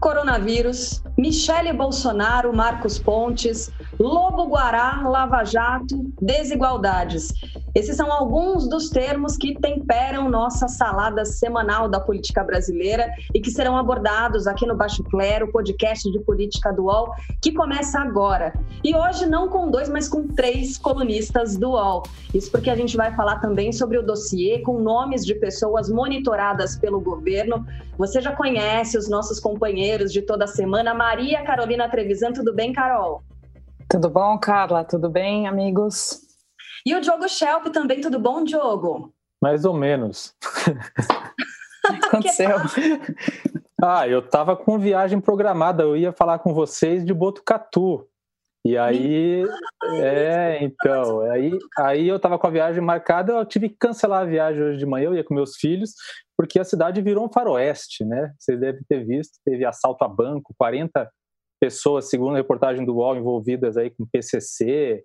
coronavírus, Michele Bolsonaro, Marcos Pontes, Lobo Guará, Lava Jato, desigualdades. Esses são alguns dos termos que temperam nossa salada semanal da política brasileira e que serão abordados aqui no Baixo Clero, podcast de política do UOL, que começa agora. E hoje não com dois, mas com três colunistas do UOL. Isso porque a gente vai falar também sobre o dossiê com nomes de pessoas monitoradas pelo governo. Você já conhece os nossos companheiros de toda semana. Maria Carolina Trevisan, tudo bem, Carol? Tudo bom, Carla? Tudo bem, amigos? E o Diogo Schelp também, tudo bom, Diogo? Mais ou menos. O que aconteceu? ah, eu tava com viagem programada, eu ia falar com vocês de Botucatu. E aí, é, então, aí, aí eu tava com a viagem marcada, eu tive que cancelar a viagem hoje de manhã, eu ia com meus filhos, porque a cidade virou um faroeste, né? Vocês devem ter visto, teve assalto a banco, 40 pessoas, segundo a reportagem do UOL, envolvidas aí com PCC,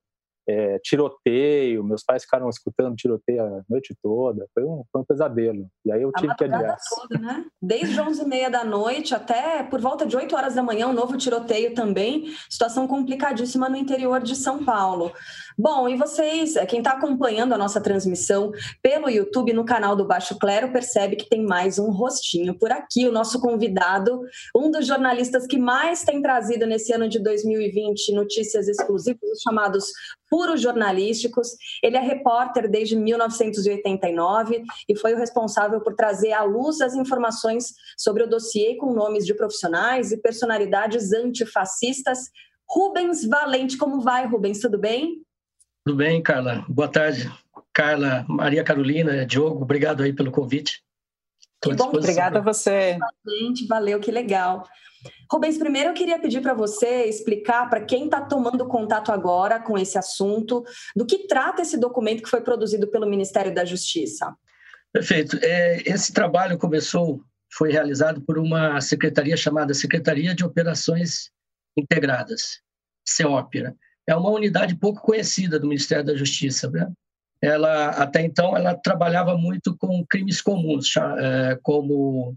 é, tiroteio, meus pais ficaram escutando tiroteio a noite toda, foi um, foi um pesadelo. E aí eu tive que adiar. Toda, né? Desde 11 e meia da noite até por volta de 8 horas da manhã, um novo tiroteio também, situação complicadíssima no interior de São Paulo. Bom, e vocês, quem está acompanhando a nossa transmissão pelo YouTube no canal do Baixo Clero, percebe que tem mais um rostinho por aqui. O nosso convidado, um dos jornalistas que mais tem trazido nesse ano de 2020 notícias exclusivas, os chamados puros jornalísticos. Ele é repórter desde 1989 e foi o responsável por trazer à luz as informações sobre o dossiê com nomes de profissionais e personalidades antifascistas. Rubens Valente, como vai, Rubens? Tudo bem? Tudo bem, Carla. Boa tarde. Carla, Maria Carolina, Diogo, obrigado aí pelo convite. Que bom, obrigada a você. Gente, valeu, que legal. Rubens, primeiro eu queria pedir para você explicar para quem está tomando contato agora com esse assunto, do que trata esse documento que foi produzido pelo Ministério da Justiça. Perfeito. É, esse trabalho começou, foi realizado por uma secretaria chamada Secretaria de Operações Integradas, CEOPERA. É uma unidade pouco conhecida do Ministério da Justiça. Né? Ela até então ela trabalhava muito com crimes comuns, é, como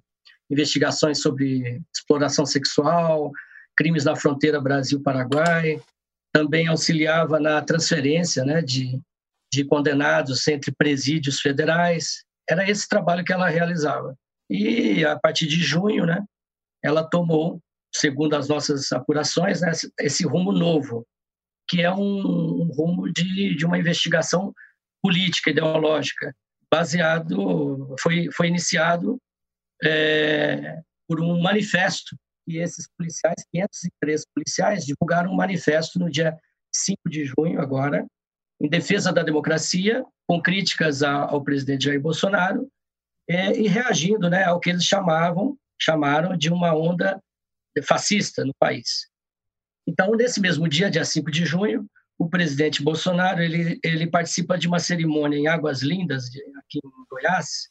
investigações sobre exploração sexual, crimes na fronteira Brasil-Paraguai, também auxiliava na transferência né, de, de condenados entre presídios federais. Era esse trabalho que ela realizava. E a partir de junho, né, ela tomou, segundo as nossas apurações, né, esse rumo novo, que é um, um rumo de, de uma investigação política, ideológica, baseado, foi, foi iniciado é, por um manifesto e esses policiais, 503 policiais, divulgaram um manifesto no dia 5 de junho agora, em defesa da democracia, com críticas ao, presidente Jair Bolsonaro é, e reagindo né, ao que eles chamavam, chamaram de uma onda fascista no país. Então, nesse mesmo dia, dia 5 de junho, o presidente Bolsonaro ele, ele participa de uma cerimônia em Águas Lindas, aqui em Goiás,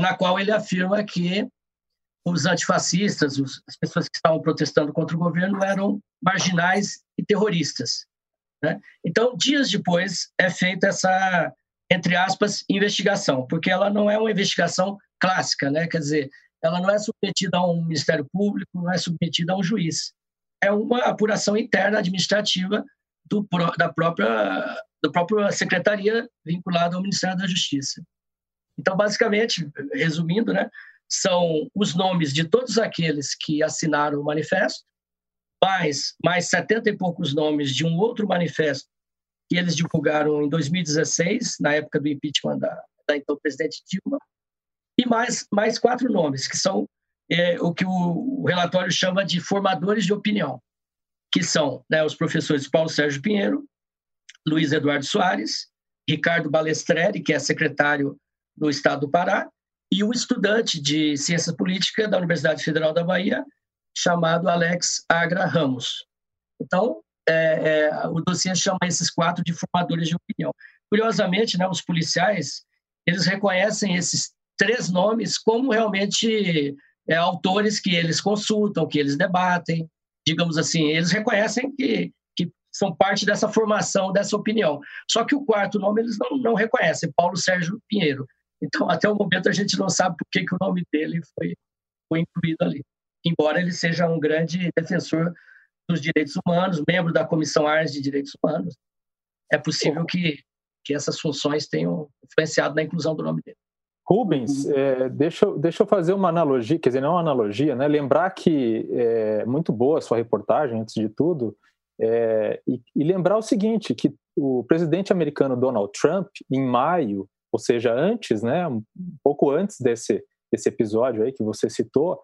na qual ele afirma que os antifascistas, as pessoas que estavam protestando contra o governo, eram marginais e terroristas. Né? Então, dias depois, é feita essa, entre aspas, investigação, porque ela não é uma investigação clássica, né? quer dizer, ela não é submetida a um Ministério Público, não é submetida a um juiz. É uma apuração interna administrativa do, da própria da própria secretaria vinculada ao Ministério da Justiça. Então, basicamente, resumindo, né, são os nomes de todos aqueles que assinaram o manifesto, mais, mais 70 e poucos nomes de um outro manifesto que eles divulgaram em 2016, na época do impeachment da, da então presidente Dilma, e mais, mais quatro nomes, que são é, o que o, relatório chama de formadores de opinião, que são né, os professores Paulo Sérgio Pinheiro, Luiz Eduardo Soares, Ricardo Balestreri, que é secretário no estado do Pará, e um estudante de ciência política da Universidade Federal da Bahia, chamado Alex Agra Ramos. Então, é, é, o dossiê chama esses quatro de formadores de opinião. Curiosamente, né, os policiais eles reconhecem esses três nomes como realmente é, autores que eles consultam, que eles debatem, digamos assim, eles reconhecem que, que são parte dessa formação, dessa opinião. Só que o quarto nome eles não, não reconhecem, Paulo Sérgio Pinheiro. Então, até o momento, a gente não sabe por que, que o nome dele foi, foi incluído ali. Embora ele seja um grande defensor dos direitos humanos, membro da Comissão Ars de Direitos Humanos, é possível que, que essas funções tenham influenciado na inclusão do nome dele. Rubens, uhum. é, deixa, deixa eu fazer uma analogia, quer dizer, não uma analogia, né? Lembrar que é muito boa a sua reportagem, antes de tudo, é, e, e, lembrar o seguinte, que o presidente americano Donald Trump, em maio, ou seja, antes, né, um pouco antes desse, desse episódio aí que você citou,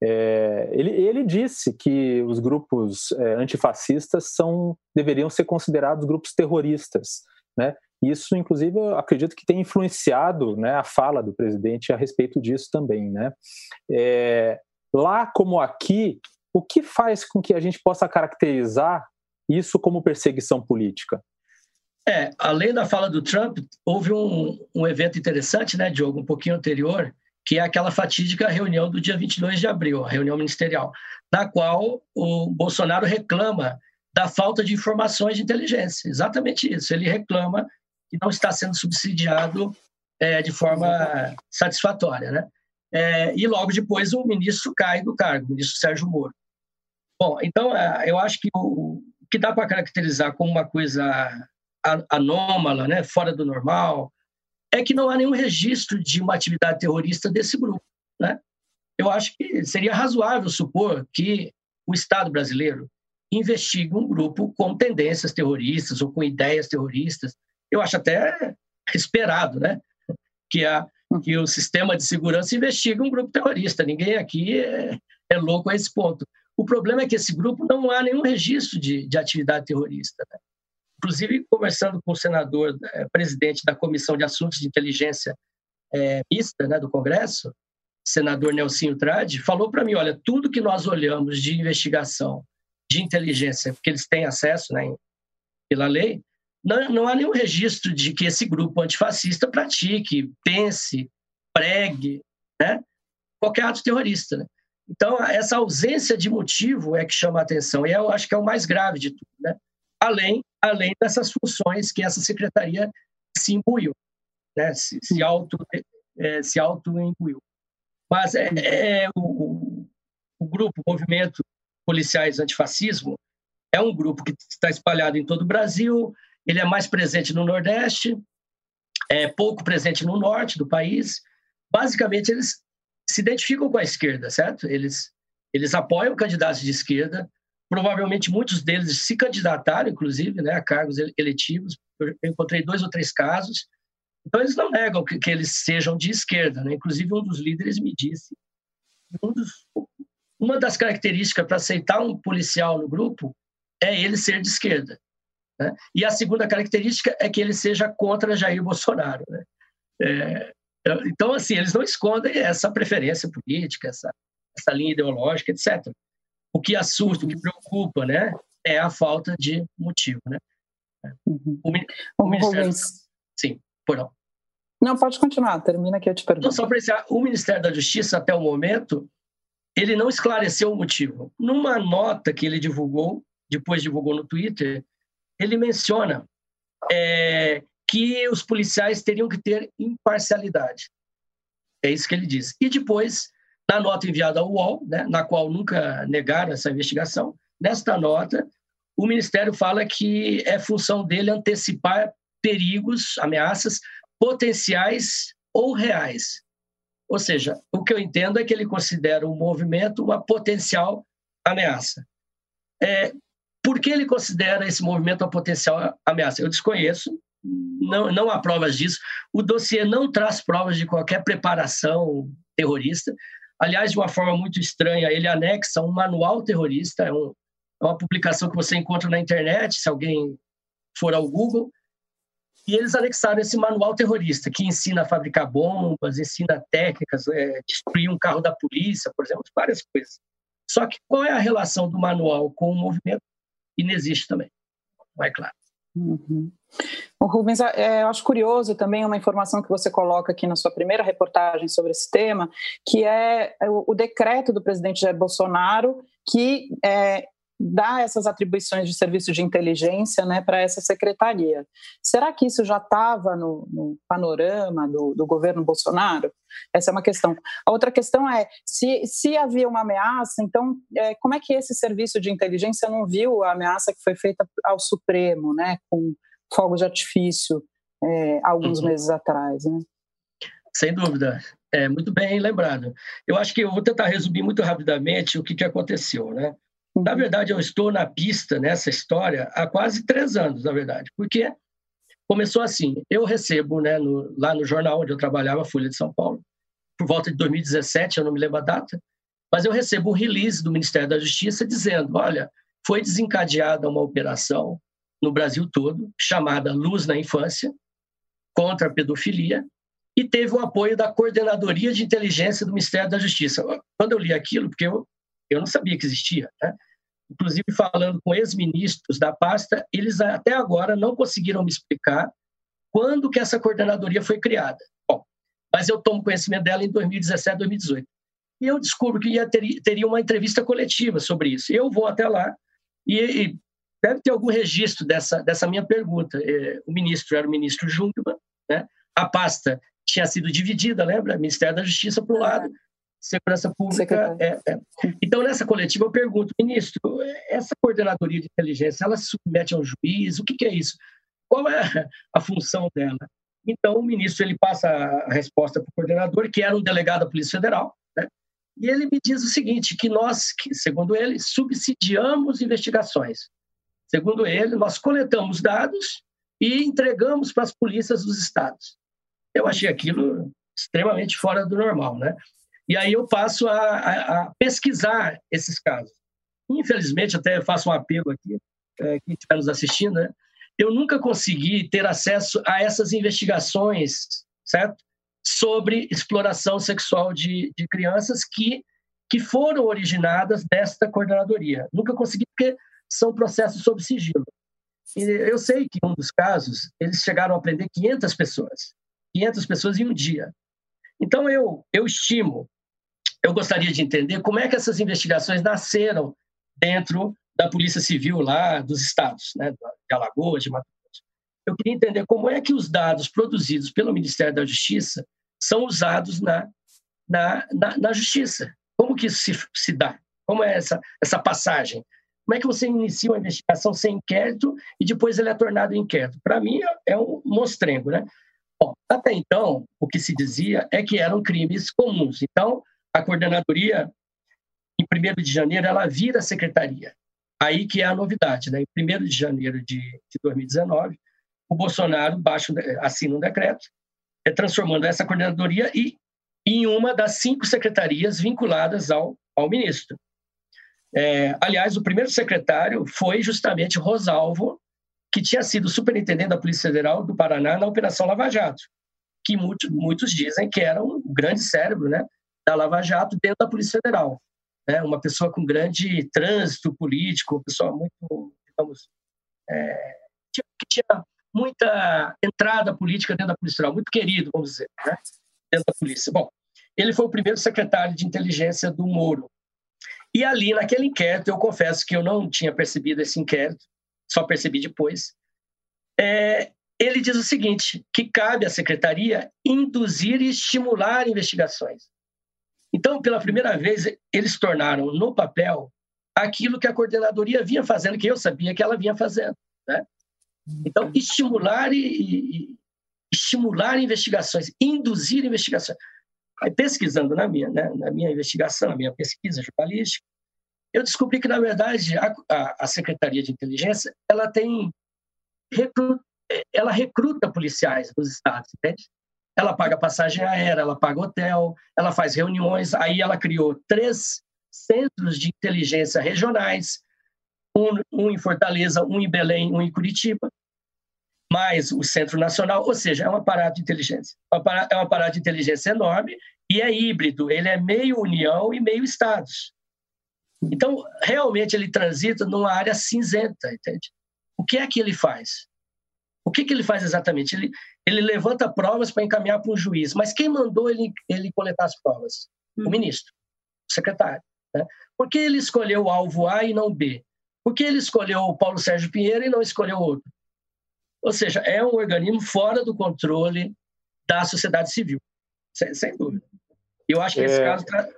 é, ele, ele, disse que os grupos é, antifascistas são, deveriam ser considerados grupos terroristas, né? Isso, inclusive, eu acredito que tem influenciado né, a fala do presidente a respeito disso também, né? É, lá como aqui, o que faz com que a gente possa caracterizar isso como perseguição política? É, além da fala do Trump, houve um, um evento interessante, né, Diogo, um pouquinho anterior, que é aquela fatídica reunião do dia 22 de abril, a reunião ministerial, na qual o Bolsonaro reclama da falta de informações de inteligência. Exatamente isso. Ele reclama que não está sendo subsidiado é, de forma satisfatória. Né? É, e logo depois o ministro cai do cargo, o ministro Sérgio Moro. Bom, então é, eu acho que o, o que dá para caracterizar como uma coisa anômala, né, fora do normal, é que não há nenhum registro de uma atividade terrorista desse grupo. Né? Eu acho que seria razoável supor que o Estado brasileiro investigue um grupo com tendências terroristas ou com ideias terroristas. Eu acho até esperado né? que, a, que o sistema de segurança investigue um grupo terrorista. Ninguém aqui é, é louco a esse ponto. O problema é que esse grupo não há nenhum registro de, de atividade terrorista. Né? Inclusive, conversando com o senador, é, presidente da Comissão de Assuntos de Inteligência é, Mista né, do Congresso, senador Nelsinho Trade, falou para mim: olha, tudo que nós olhamos de investigação de inteligência, porque eles têm acesso né, pela lei, não, não há nenhum registro de que esse grupo antifascista pratique, pense, pregue né, qualquer ato terrorista. Né? Então, essa ausência de motivo é que chama a atenção, e eu acho que é o mais grave de tudo. Né? além, além dessas funções que essa secretaria se imbuiu, né? se, se, auto, é, se auto-imbuiu. Mas é, é o, o, grupo, o Movimento Policiais Antifascismo, é um grupo que está espalhado em todo o Brasil, ele é mais presente no Nordeste, é pouco presente no Norte do país. Basicamente, eles se identificam com a esquerda, certo? Eles, eles apoiam candidatos de esquerda, Provavelmente muitos deles se candidataram, inclusive, né, a cargos eletivos. Eu encontrei dois ou três casos. Então, eles não negam que, que eles sejam de esquerda. Né? Inclusive, um dos líderes me disse um dos, uma das características para aceitar um policial no grupo é ele ser de esquerda. Né? E a segunda característica é que ele seja contra Jair Bolsonaro. Né? É, então, assim, eles não escondem essa preferência política, essa, essa linha ideológica, etc. O que assusta, o que preocupa, né, é a falta de motivo, né? Uhum. O, o Ministério... Sim, por não. Não, pode continuar, termina que eu te pergunto. só para iniciar, o Ministério da Justiça, até o momento, ele não esclareceu o motivo. Numa nota que ele divulgou, depois divulgou no Twitter, ele menciona é, que os policiais teriam que ter imparcialidade. É isso que ele diz. E depois na nota enviada ao UOL, né, na qual nunca negaram essa investigação, nesta nota, o Ministério fala que é função dele antecipar perigos, ameaças potenciais ou reais. Ou seja, o que eu entendo é que ele considera o movimento uma potencial ameaça. É, por que ele considera esse movimento uma potencial ameaça? Eu desconheço, não, não há provas disso. O dossiê não traz provas de qualquer preparação terrorista. Aliás, de uma forma muito estranha, ele anexa um manual terrorista, é, um, é uma publicação que você encontra na internet, se alguém for ao Google, e eles anexaram esse manual terrorista, que ensina a fabricar bombas, ensina técnicas, é, destruir um carro da polícia, por exemplo, várias coisas. Só que qual é a relação do manual com o movimento? Inexiste também, não é claro. Uhum. O Rubens, é, eu acho curioso também uma informação que você coloca aqui na sua primeira reportagem sobre esse tema, que é o, o decreto do presidente Jair Bolsonaro que é, dá essas atribuições de serviço de inteligência né, para essa secretaria. Será que isso já estava no, no, panorama do, do, governo Bolsonaro? Essa é uma questão. A outra questão é, se, se havia uma ameaça, então é, como é que esse serviço de inteligência não viu a ameaça que foi feita ao Supremo, né, com fogos de artifício, é, alguns uhum. meses atrás? Né? Sem dúvida. É muito bem lembrado. Eu acho que eu vou tentar resumir muito rapidamente o que, que aconteceu, né? Na verdade, eu estou na pista nessa história há quase três anos, na verdade, porque começou assim. Eu recebo, né, no, lá no jornal onde eu trabalhava, Folha de São Paulo, por volta de 2017, eu não me lembro a data, mas eu recebo um release do Ministério da Justiça dizendo: olha, foi desencadeada uma operação no Brasil todo, chamada Luz na Infância, contra a pedofilia, e teve o apoio da Coordenadoria de Inteligência do Ministério da Justiça. Quando eu li aquilo, porque eu, eu não sabia que existia, né? inclusive falando com ex-ministros da pasta, eles até agora não conseguiram me explicar quando que essa coordenadoria foi criada. Bom, mas eu tomo conhecimento dela em 2017, 2018. E eu descubro que ia ter, teria uma entrevista coletiva sobre isso. Eu vou até lá e, e deve ter algum registro dessa, dessa minha pergunta. É, o ministro era o ministro Jungmann, né? a pasta tinha sido dividida, lembra? Ministério da Justiça para um lado, Segurança Pública. É, é. Então, nessa coletiva, eu pergunto, ministro, essa coordenadoria de inteligência, ela se submete a um juiz? O que, que é isso? Qual é a função dela? Então, o ministro ele passa a resposta para o coordenador, que era um delegado da Polícia Federal, né? e ele me diz o seguinte, que nós, que, segundo ele, subsidiamos investigações. Segundo ele, nós coletamos dados e entregamos para as polícias dos estados. Eu achei aquilo extremamente fora do normal, né? E aí eu passo a, a, a pesquisar esses casos. Infelizmente, até faço um apelo aqui, é, quem estiver nos assistindo, né? eu nunca consegui ter acesso a essas investigações, certo? Sobre exploração sexual de, de crianças que, que foram originadas desta coordenadoria. Nunca consegui, porque são processos sob sigilo. E eu sei que em um dos casos, eles chegaram a prender 500 pessoas. 500 pessoas em um dia. Então, eu, eu estimo eu gostaria de entender como é que essas investigações nasceram dentro da Polícia Civil lá dos estados, né, de Alagoas, de Mato Grosso. Eu queria entender como é que os dados produzidos pelo Ministério da Justiça são usados na, na, na, na Justiça. Como que isso se, se dá? Como é essa, essa passagem? Como é que você inicia uma investigação sem inquérito e depois ele é tornado inquérito? Para mim, é um monstrengo, né? Bom, até então, o que se dizia é que eram crimes comuns. Então, a coordenadoria, em 1 de janeiro, ela vira secretaria. Aí que é a novidade. Né? Em 1 de janeiro de, de 2019, o Bolsonaro baixa, assina um decreto é, transformando essa coordenadoria e, em uma das cinco secretarias vinculadas ao, ao ministro. É, aliás, o primeiro secretário foi justamente Rosalvo, que tinha sido superintendente da Polícia Federal do Paraná na Operação Lava Jato, que muitos, muitos dizem que era um grande cérebro né, da Lava Jato dentro da Polícia Federal. Né? Uma pessoa com grande trânsito político, uma pessoa muito, digamos, é, que tinha muita entrada política dentro da Polícia Federal, muito querido, vamos dizer, né? dentro da polícia. Bom, ele foi o primeiro secretário de inteligência do Moro. E ali, naquele inquérito, eu confesso que eu não tinha percebido esse inquérito, só percebi depois. É, ele diz o seguinte: que cabe à secretaria induzir e estimular investigações. Então, pela primeira vez, eles tornaram no papel aquilo que a coordenadoria vinha fazendo, que eu sabia que ela vinha fazendo. Né? Então, estimular e, e estimular investigações, induzir investigações. Aí, pesquisando na minha, né, na minha investigação, na minha pesquisa jornalística, eu descobri que, na verdade, a, a, a Secretaria de Inteligência ela tem recruta, ela recruta policiais dos estados, ela paga passagem aérea, ela paga hotel, ela faz reuniões. Aí ela criou três centros de inteligência regionais, um, um, em Fortaleza, um em Belém, um em Curitiba, mais o Centro Nacional, ou seja, é um aparato de inteligência. É um aparato de inteligência enorme e é híbrido, ele é meio União e meio Estados. Então, realmente, ele transita numa área cinzenta, entende? O que é que ele faz? O que, que ele faz exatamente? Ele, ele levanta provas para encaminhar para um juiz, mas quem mandou ele, ele coletar as provas? Hum. O ministro, o secretário. Né? Por que ele escolheu o alvo A e não B? Por que ele escolheu o Paulo Sérgio Pinheiro e não escolheu outro? Ou seja, é um organismo fora do controle da sociedade civil, sem, sem dúvida. Eu acho que esse é... caso. Tra...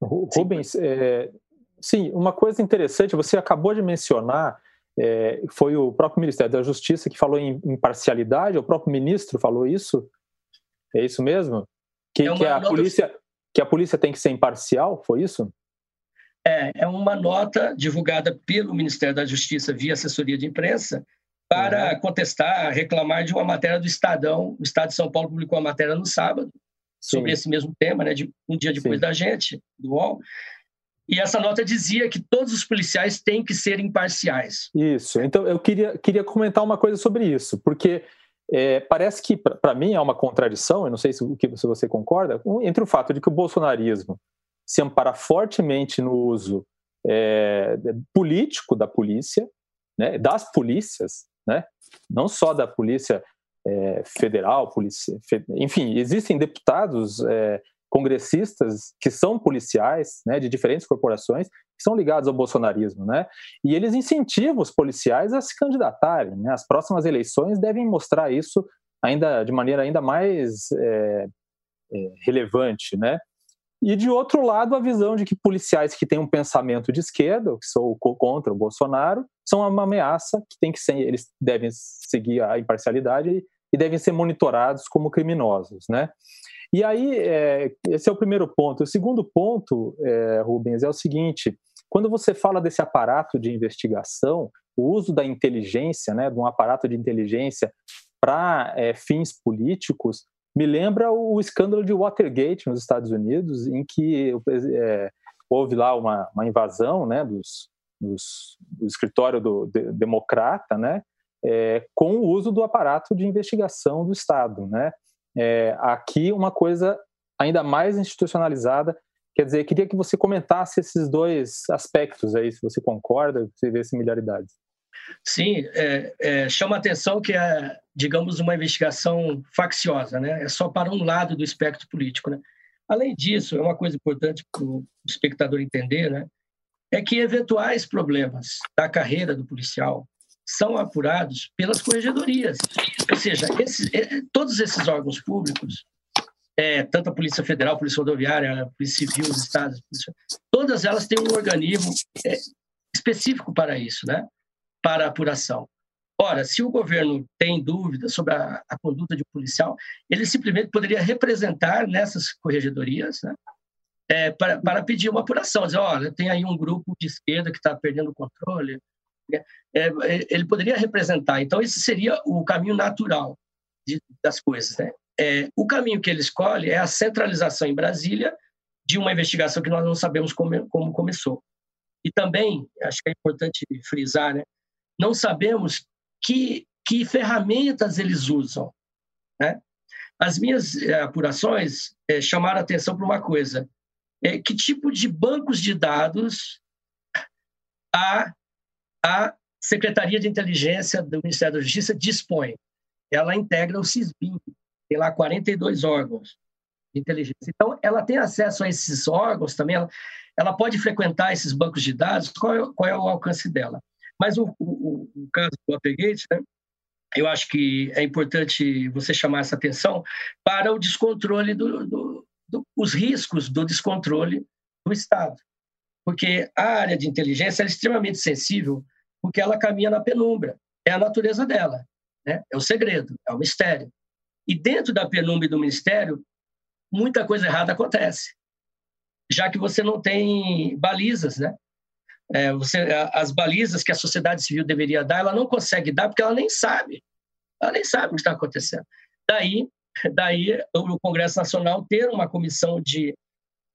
Rubens, é... sim, uma coisa interessante, você acabou de mencionar é, foi o próprio Ministério da Justiça que falou em imparcialidade, o próprio ministro falou isso? É isso mesmo? Que, é que, a, polícia, que a polícia tem que ser imparcial, foi isso? É, é uma nota divulgada pelo Ministério da Justiça via assessoria de imprensa para uhum. contestar, reclamar de uma matéria do Estadão. O Estado de São Paulo publicou uma matéria no sábado Sim. sobre esse mesmo tema, né, de um dia depois Sim. da gente, do UOL, e essa nota dizia que todos os policiais têm que ser imparciais. Isso. Então, eu queria, queria comentar uma coisa sobre isso, porque é, parece que, para mim, é uma contradição, eu não sei se, se você concorda, entre o fato de que o bolsonarismo se ampara fortemente no uso é, político da polícia, né, das polícias, né, não só da polícia é, federal, polícia, enfim, existem deputados é, congressistas que são policiais, né, de diferentes corporações, que são ligados ao bolsonarismo, né? E eles incentivam os policiais a se candidatarem. Né? As próximas eleições devem mostrar isso ainda de maneira ainda mais é, é, relevante, né? E de outro lado, a visão de que policiais que têm um pensamento de esquerda, que são contra o Bolsonaro, são uma ameaça que tem que ser, eles devem seguir a imparcialidade e devem ser monitorados como criminosos, né? E aí, é, esse é o primeiro ponto. O segundo ponto, é, Rubens, é o seguinte: quando você fala desse aparato de investigação, o uso da inteligência, né, de um aparato de inteligência para é, fins políticos, me lembra o escândalo de Watergate nos Estados Unidos, em que é, houve lá uma, uma invasão né, dos, do escritório do de, democrata, né, é, com o uso do aparato de investigação do Estado, né? É, aqui uma coisa ainda mais institucionalizada. Quer dizer, queria que você comentasse esses dois aspectos aí, se você concorda, se vê similaridades. Sim, é, é, chama atenção que é, digamos, uma investigação facciosa, né? É só para um lado do espectro político, né? Além disso, é uma coisa importante para o espectador entender, né? É que eventuais problemas da carreira do policial, são apurados pelas corregedorias. Ou seja, esse, é, todos esses órgãos públicos, é, tanto a Polícia Federal, a Polícia Rodoviária, a Polícia Civil, os estados, todas elas têm um organismo é, específico para isso, né? para apuração. Ora, se o governo tem dúvidas sobre a, a conduta de um policial, ele simplesmente poderia representar nessas corregedorias né? É, para, para pedir uma apuração, dizer, olha, tem aí um grupo de esquerda que está perdendo o controle, é, é, ele poderia representar. Então, esse seria o caminho natural de, das coisas. Né? É, o caminho que ele escolhe é a centralização em Brasília de uma investigação que nós não sabemos como, como começou. E também, acho que é importante frisar, né? não sabemos que, que ferramentas eles usam. Né? As minhas é, apurações é, chamaram atenção para uma coisa: é, que tipo de bancos de dados a a Secretaria de Inteligência do Ministério da Justiça dispõe. Ela integra o CISBIM, tem lá 42 órgãos de inteligência. Então, ela tem acesso a esses órgãos também, ela, ela pode frequentar esses bancos de dados, qual é, qual é o alcance dela? Mas o, o, o caso do Watergate, né, eu acho que é importante você chamar essa atenção para o descontrole, do, do, do, os riscos do descontrole do Estado porque a área de inteligência é extremamente sensível, porque ela caminha na penumbra. É a natureza dela, né? é o segredo, é o mistério. E dentro da penumbra do ministério, muita coisa errada acontece, já que você não tem balizas, né? É, você, as balizas que a sociedade civil deveria dar, ela não consegue dar porque ela nem sabe. Ela nem sabe o que está acontecendo. Daí, daí o Congresso Nacional ter uma comissão de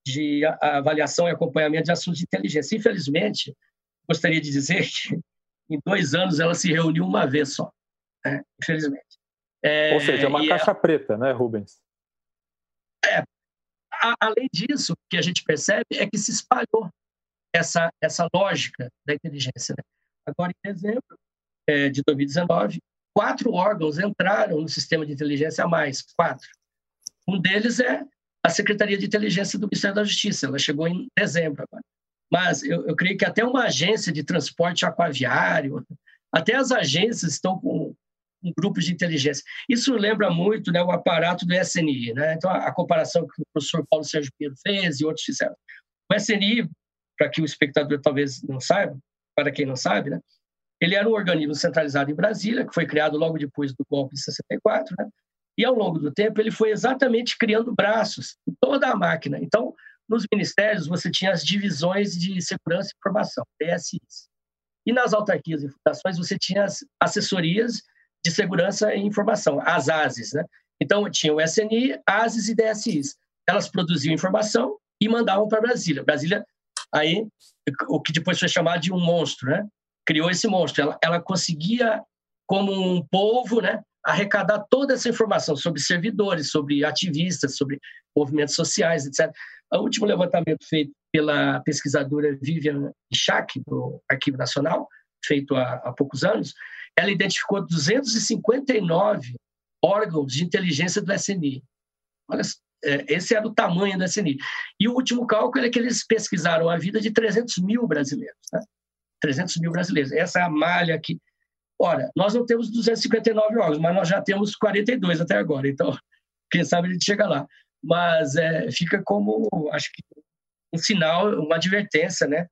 de avaliação e acompanhamento de assuntos de inteligência. Infelizmente, gostaria de dizer que em dois anos ela se reuniu uma vez só, né? infelizmente. É, Ou seja, é uma caixa é, preta, né, Rubens? É. A, além disso, o que a gente percebe é que se espalhou essa, essa lógica da inteligência. Né? Agora, em dezembro, é, de 2019, quatro órgãos entraram no sistema de inteligência a mais, quatro. Um deles é a Secretaria de Inteligência do Ministério da Justiça, ela chegou em dezembro agora. Mas eu, eu creio que até uma agência de transporte aquaviário, até as agências estão com um grupo de inteligência. Isso lembra muito né, o aparato do SNI. Né? Então, a, a comparação que o professor Paulo Sérgio Pinheiro fez e outros fizeram. O SNI, para que o espectador talvez não saiba, para quem não sabe, né, ele era um organismo centralizado em Brasília, que foi criado logo depois do golpe de 64, né? e ao longo do tempo ele foi exatamente criando braços em toda a máquina. Então, nos ministérios, você tinha as divisões de segurança e informação, DSIs. E nas autarquias e fundações, você tinha as assessorias de segurança e informação, as ASES. Né? Então, tinha o SNI, ASES e DSIs. Elas produziam informação e mandavam para Brasília. Brasília, aí, o que depois foi chamado de um monstro, né? Criou esse monstro. Ela, ela conseguia, como um povo, né, arrecadar toda essa informação sobre servidores, sobre ativistas, sobre movimentos sociais, etc. O último levantamento feito pela pesquisadora Vivian Schack, do Arquivo Nacional, feito há, há poucos anos, ela identificou 259 órgãos de inteligência do SNI. Olha, é, esse era o tamanho do SNI. E o último cálculo é que eles pesquisaram a vida de 300 mil brasileiros. Né? 300 mil brasileiros. Essa é a malha que. Ora, nós não temos 259 órgãos, mas nós já temos 42 até agora. Então, quem sabe a gente chega lá. Mas é, fica como, acho que, um sinal, uma advertência, né,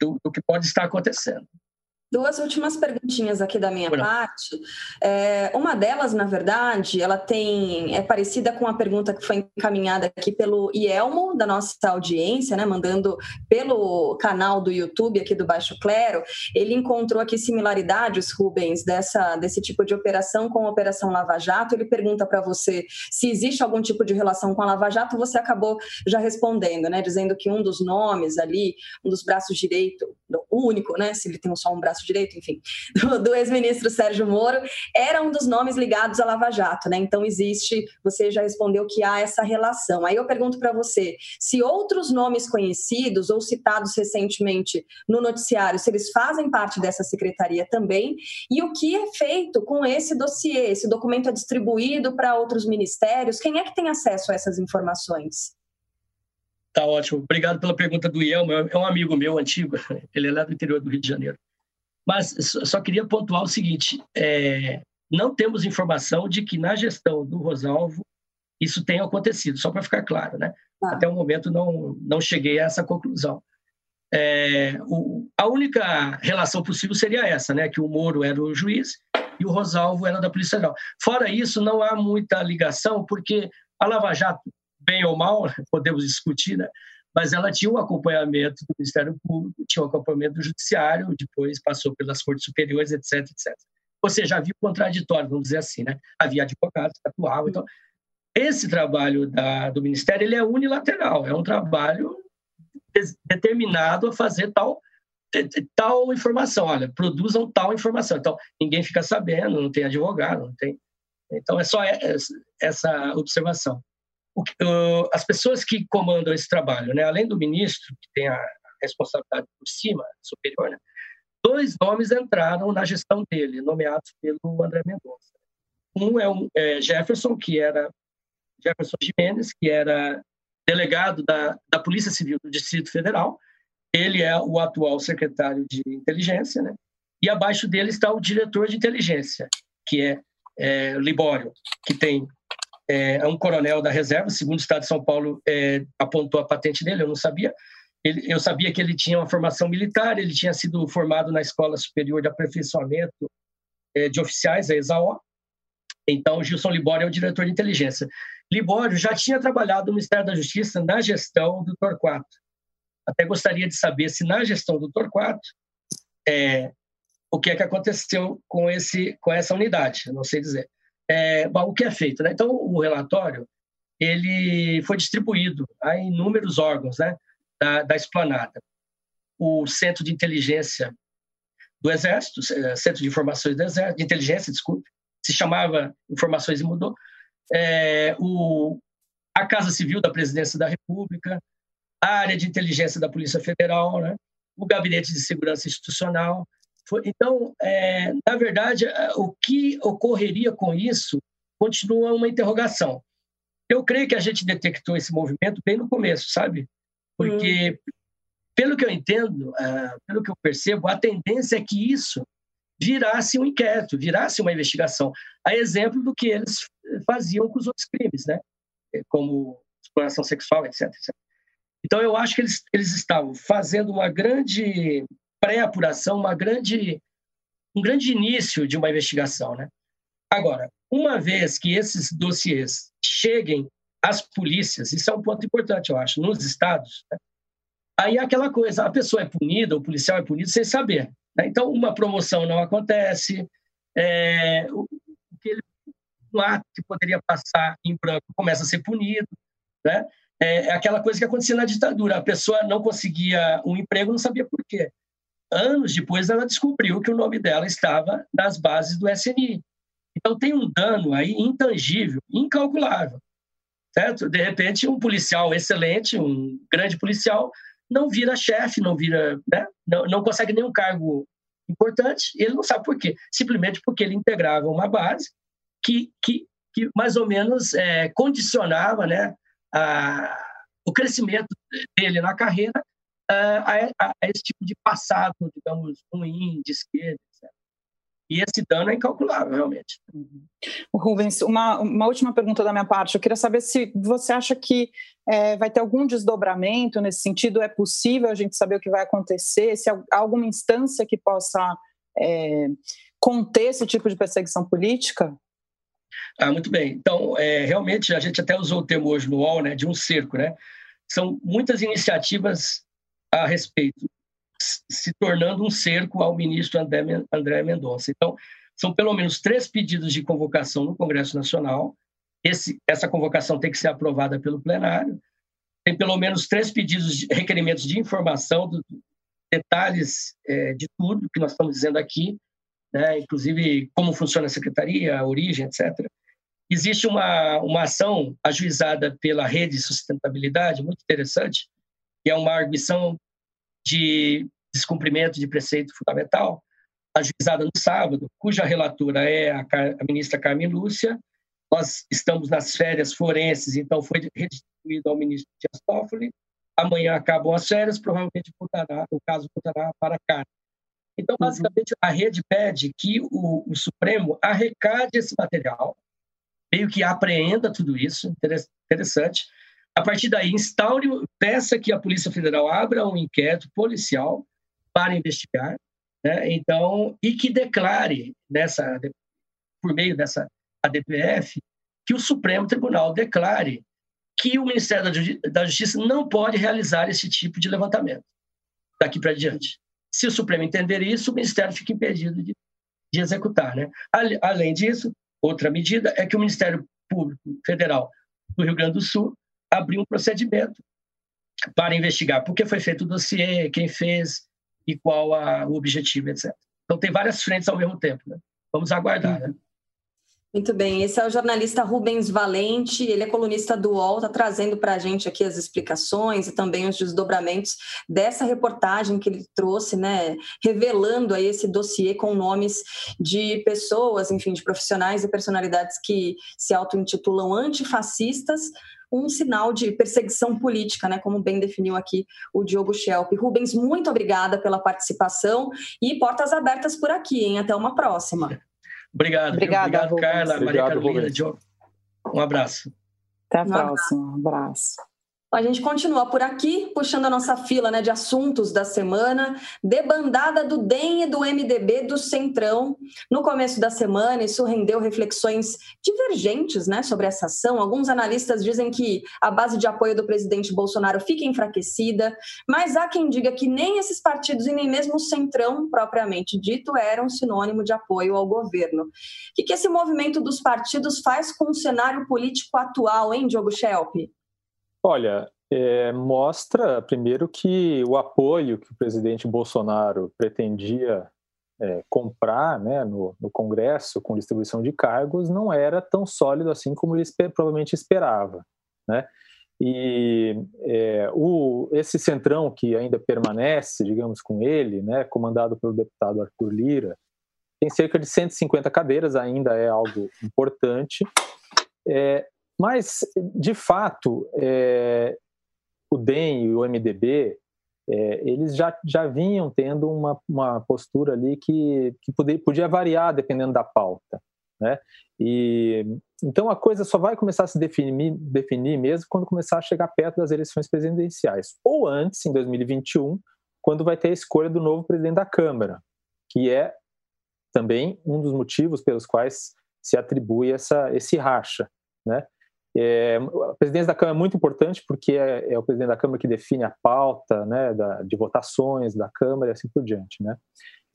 do, do que pode estar acontecendo. Duas últimas perguntinhas aqui da minha parte. É, uma delas, na verdade, ela tem é parecida com a pergunta que foi encaminhada aqui pelo Ielmo, da nossa audiência, né, mandando pelo canal do YouTube aqui do Baixo Clero. Ele encontrou aqui similaridades, Rubens, dessa, desse tipo de operação com a Operação Lava Jato. Ele pergunta para você se existe algum tipo de relação com a Lava Jato. Você acabou já respondendo, né, dizendo que um dos nomes ali, um dos braços direito, o único, né, se ele tem só um braço braço direito, enfim, do, do ex-ministro Sérgio Moro, era um dos nomes ligados à Lava Jato, né? Então existe, você já respondeu que há essa relação. Aí eu pergunto para você, se outros nomes conhecidos ou citados recentemente no noticiário, se eles fazem parte dessa secretaria também, e o que é feito com esse dossiê? Esse documento é distribuído para outros ministérios? Quem é que tem acesso a essas informações? Tá ótimo. Obrigado pela pergunta do Ielmo. É um amigo meu antigo. Ele é lá do interior do Rio de Janeiro. Mas só queria pontuar o seguinte: é, não temos informação de que na gestão do Rosalvo isso tenha acontecido, só para ficar claro, né? Ah. Até o momento não, não cheguei a essa conclusão. É, o, a única relação possível seria essa, né? Que o Moro era o juiz e o Rosalvo era da Polícia Federal. Fora isso, não há muita ligação, porque a Lava Jato, bem ou mal, podemos discutir, né? Mas ela tinha um acompanhamento do Ministério Público, tinha um acompanhamento do Judiciário, depois passou pelas Cortes Superiores, etc, etc. Ou seja, havia contraditório, vamos dizer assim, né? Havia advogados que. Então, esse trabalho da, do Ministério ele é unilateral, é um trabalho determinado a fazer tal tal informação. Olha, produzam tal informação. Então, ninguém fica sabendo, não tem advogado, não tem. Então, é só essa observação as pessoas que comandam esse trabalho, né, além do ministro, que tem a responsabilidade por cima, superior, né, dois nomes entraram na gestão dele, nomeados pelo André Mendonça. Um é o é Jefferson, que era Jefferson Jimenez, que era delegado da, da Polícia Civil do Distrito Federal. Ele é o atual secretário de inteligência, né? E abaixo dele está o diretor de inteligência, que é, é Libório, que tem é, é, um coronel da reserva, segundo o Estado de São Paulo é, apontou a patente dele, eu não sabia. Ele, eu sabia que ele tinha uma formação militar, ele tinha sido formado na Escola Superior de Aperfeiçoamento é, de Oficiais, a ESAO. Então, Gilson Libório é o diretor de inteligência. Libório já tinha trabalhado no Ministério da Justiça na gestão do Torquato. Até gostaria de saber se na gestão do Torquato é, o que é que aconteceu com, esse, com essa unidade, não sei dizer é, bom, o que é feito. Né? Então, o relatório ele foi distribuído a inúmeros órgãos né, da, da esplanada. O Centro de Inteligência do Exército, é, Centro de Informações do Exército, de Inteligência, desculpe, se chamava Informações e mudou. É, o, a Casa Civil da Presidência da República, a área de inteligência da Polícia Federal, né, o Gabinete de Segurança Institucional, então, é, na verdade, o que ocorreria com isso continua uma interrogação. Eu creio que a gente detectou esse movimento bem no começo, sabe? Porque, hum. pelo que eu entendo, uh, pelo que eu percebo, a tendência é que isso virasse um inquérito, virasse uma investigação. A exemplo do que eles faziam com os outros crimes, né? Como exploração sexual, etc. etc. Então, eu acho que eles, eles estavam fazendo uma grande pré-apuração, uma grande, um grande início de uma investigação, né? Agora, uma vez que esses dossiês cheguem às polícias, isso é um ponto importante, eu acho, nos estados, né? aí é aquela coisa, a pessoa é punida, o policial é punido sem saber. Né? Então, uma promoção não acontece, é, o, um ato que poderia passar em branco começa a ser punido, né? É, é aquela coisa que acontecia na ditadura, a pessoa não conseguia um emprego, não sabia por quê. Anos depois, ela descobriu que o nome dela estava nas bases do SNI. Então, tem um dano aí intangível, incalculável. Certo? De repente, um policial excelente, um grande policial, não vira chefe, não vira, né? não, não consegue nenhum cargo importante, ele não sabe por quê. Simplesmente porque ele integrava uma base que, que, que mais ou menos é, condicionava né, a, o crescimento dele na carreira a, a, a, esse tipo de passado, digamos, ruim, de esquerda, etc. E esse dano é incalculável, realmente. Uhum. Rubens, uma, uma última pergunta da minha parte. Eu queria saber se você acha que é, vai ter algum desdobramento nesse sentido? É possível a gente saber o que vai acontecer? Se há alguma instância que possa é, conter esse tipo de perseguição política? Ah, muito bem. Então, é, realmente, a gente até usou o termo hoje no UOL, né, de um cerco, né? São muitas iniciativas a respeito se tornando um cerco ao ministro André, Mendonça. Então, são pelo menos três pedidos de convocação no Congresso Nacional. Esse, essa convocação tem que ser aprovada pelo plenário. Tem pelo menos três pedidos de requerimentos de informação, do, detalhes é, de tudo que nós estamos dizendo aqui, né? inclusive como funciona a secretaria, a origem, etc. Existe uma, uma ação ajuizada pela Rede de Sustentabilidade, muito interessante, que é uma arguição de descumprimento de preceito fundamental, ajuizada no sábado, cuja relatora é a, a ministra Carmen Lúcia. Nós estamos nas férias forenses, então foi restituído ao ministro Dias Toffoli. Amanhã acabam as férias, provavelmente voltará, o caso voltará para cá. Então, uhum. basicamente, a rede pede que o, o Supremo arrecade esse material, meio que apreenda tudo isso, interessante, a partir daí, instaure, peça que a Polícia Federal abra um inquérito policial para investigar, né? então, e que declare, nessa, por meio dessa ADPF, que o Supremo Tribunal declare que o Ministério da Justiça não pode realizar esse tipo de levantamento daqui para diante. Se o Supremo entender isso, o Ministério fica impedido de, de executar. Né? Além disso, outra medida é que o Ministério Público Federal do Rio Grande do Sul abrir um procedimento para investigar por que foi feito o dossiê, quem fez e qual a, o objetivo, etc. Então, tem várias frentes ao mesmo tempo. Né? Vamos aguardar. Né? Muito bem, esse é o jornalista Rubens Valente, ele é colunista do UOL, está trazendo para a gente aqui as explicações e também os desdobramentos dessa reportagem que ele trouxe, né, revelando aí esse dossiê com nomes de pessoas, enfim, de profissionais e personalidades que se auto-intitulam antifascistas, um sinal de perseguição política, né, como bem definiu aqui o Diogo Schelp. Rubens, muito obrigada pela participação e portas abertas por aqui, hein? Até uma próxima. Obrigado, Obrigada, obrigado, Carla, Obrigado, Maria Carolina, Diogo. Um abraço. Até a um próxima. Um abraço. A gente continua por aqui, puxando a nossa fila né, de assuntos da semana. Debandada do DEM e do MDB do Centrão. No começo da semana, isso rendeu reflexões divergentes né, sobre essa ação. Alguns analistas dizem que a base de apoio do presidente Bolsonaro fica enfraquecida, mas há quem diga que nem esses partidos e nem mesmo o Centrão, propriamente dito, eram sinônimo de apoio ao governo. O que, esse movimento dos partidos faz com o cenário político atual, hein, Diogo Schelp? Olha, é, mostra, primeiro, que o apoio que o presidente Bolsonaro pretendia é, comprar né, no, no, Congresso com distribuição de cargos não era tão sólido assim como ele provavelmente esperava. Né? E é, o, esse centrão que ainda permanece, digamos, com ele, né, comandado pelo deputado Arthur Lira, tem cerca de 150 cadeiras, ainda é algo importante. É, mas, de fato, é, o DEM e o MDB, é, eles já, já vinham tendo uma, uma postura ali que, que podia, podia variar dependendo da pauta. Né? E, então a coisa só vai começar a se definir, definir mesmo quando começar a chegar perto das eleições presidenciais, ou antes, em 2021, quando vai ter a escolha do novo presidente da Câmara, que é também um dos motivos pelos quais se atribui essa, esse racha. Né? É, a presidência da Câmara é muito importante porque é, é, o presidente da Câmara que define a pauta né, da, de votações da Câmara e assim por diante. Né?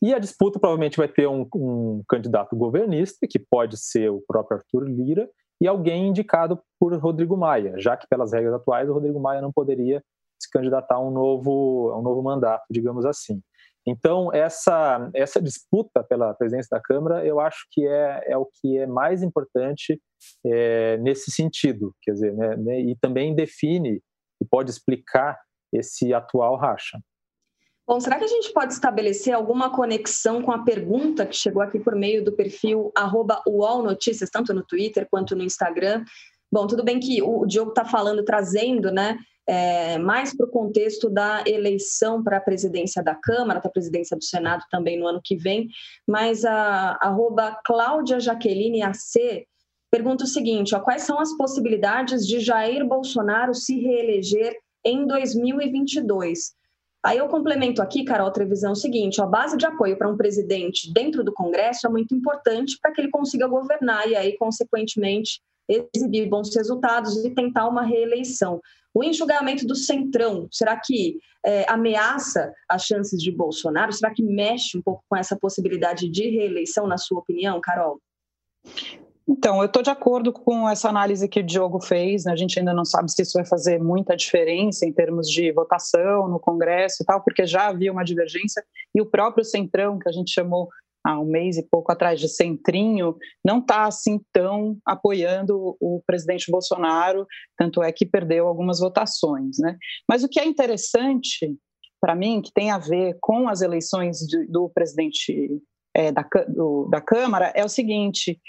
E a disputa provavelmente vai ter um, um, candidato governista, que pode ser o próprio Arthur Lira, e alguém indicado por Rodrigo Maia, já que pelas regras atuais o Rodrigo Maia não poderia se candidatar a um novo, a um novo mandato, digamos assim. Então, essa, essa disputa pela presidência da Câmara, eu acho que é, é o que é mais importante é, nesse sentido, quer dizer, né, né, e também define e pode explicar esse atual racha. Bom, será que a gente pode estabelecer alguma conexão com a pergunta que chegou aqui por meio do perfil arroba Notícias, tanto no Twitter quanto no Instagram? Bom, tudo bem que o Diogo está falando, trazendo, né, é, mais para o contexto da eleição para a presidência da Câmara, para a presidência do Senado também no ano que vem, mas a arroba Cláudia Jaqueline AC pergunta o seguinte: ó, quais são as possibilidades de Jair Bolsonaro se reeleger em 2022? Aí eu complemento aqui, Carol Trevisão, o seguinte: a base de apoio para um presidente dentro do Congresso é muito importante para que ele consiga governar e aí, consequentemente, exibir bons resultados e tentar uma reeleição. O enxugamento do centrão, será que é, ameaça as chances de Bolsonaro? Será que mexe um pouco com essa possibilidade de reeleição, na sua opinião, Carol? Então, eu estou de acordo com essa análise que o Diogo fez. Né? A gente ainda não sabe se isso vai fazer muita diferença em termos de votação no Congresso e tal, porque já havia uma divergência. E o próprio Centrão, que a gente chamou há um mês e pouco atrás de Centrinho, não está assim tão apoiando o presidente Bolsonaro, tanto é que perdeu algumas votações. Né? Mas o que é interessante para mim, que tem a ver com as eleições de, do presidente é, da, do, da Câmara, é o seguinte: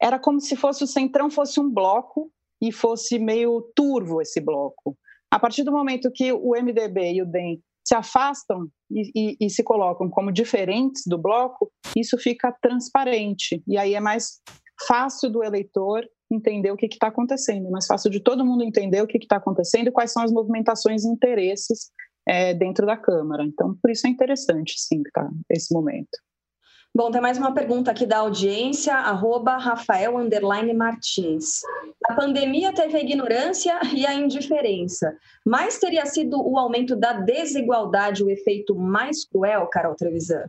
era como se fosse o Centrão fosse um bloco e fosse meio turvo esse bloco. A partir do momento que o MDB e o DEM se afastam e, e, e, se colocam como diferentes do bloco, isso fica transparente. E aí é mais fácil do eleitor entender o que está acontecendo, é mais fácil de todo mundo entender o que está acontecendo e quais são as movimentações e interesses é, dentro da Câmara. Então, por isso é interessante, sim, tá, esse momento. Bom, tem mais uma pergunta aqui da audiência, arroba Rafael Martins. A pandemia teve a ignorância e a indiferença, mas teria sido o aumento da desigualdade o efeito mais cruel, Carol Trevisan?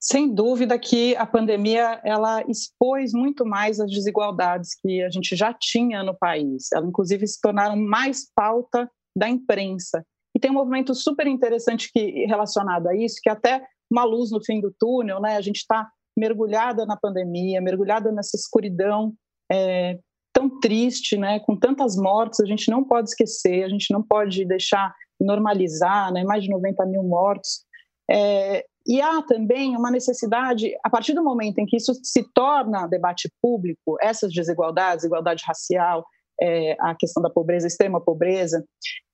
Sem dúvida que a pandemia ela expôs muito mais as desigualdades que a gente já tinha no país. Elas, inclusive, se tornaram mais pauta da imprensa. E tem um movimento super interessante que relacionado a isso, que até uma luz no fim do túnel, né? A gente está mergulhada na pandemia, mergulhada nessa escuridão é, tão triste, né? Com tantas mortes, a gente não pode esquecer, a gente não pode deixar normalizar, né? Mais de 90 mil mortos. É, e há também uma necessidade, a partir do momento em que isso se torna debate público, essas desigualdades, igualdade racial, é, a questão da pobreza, extrema pobreza,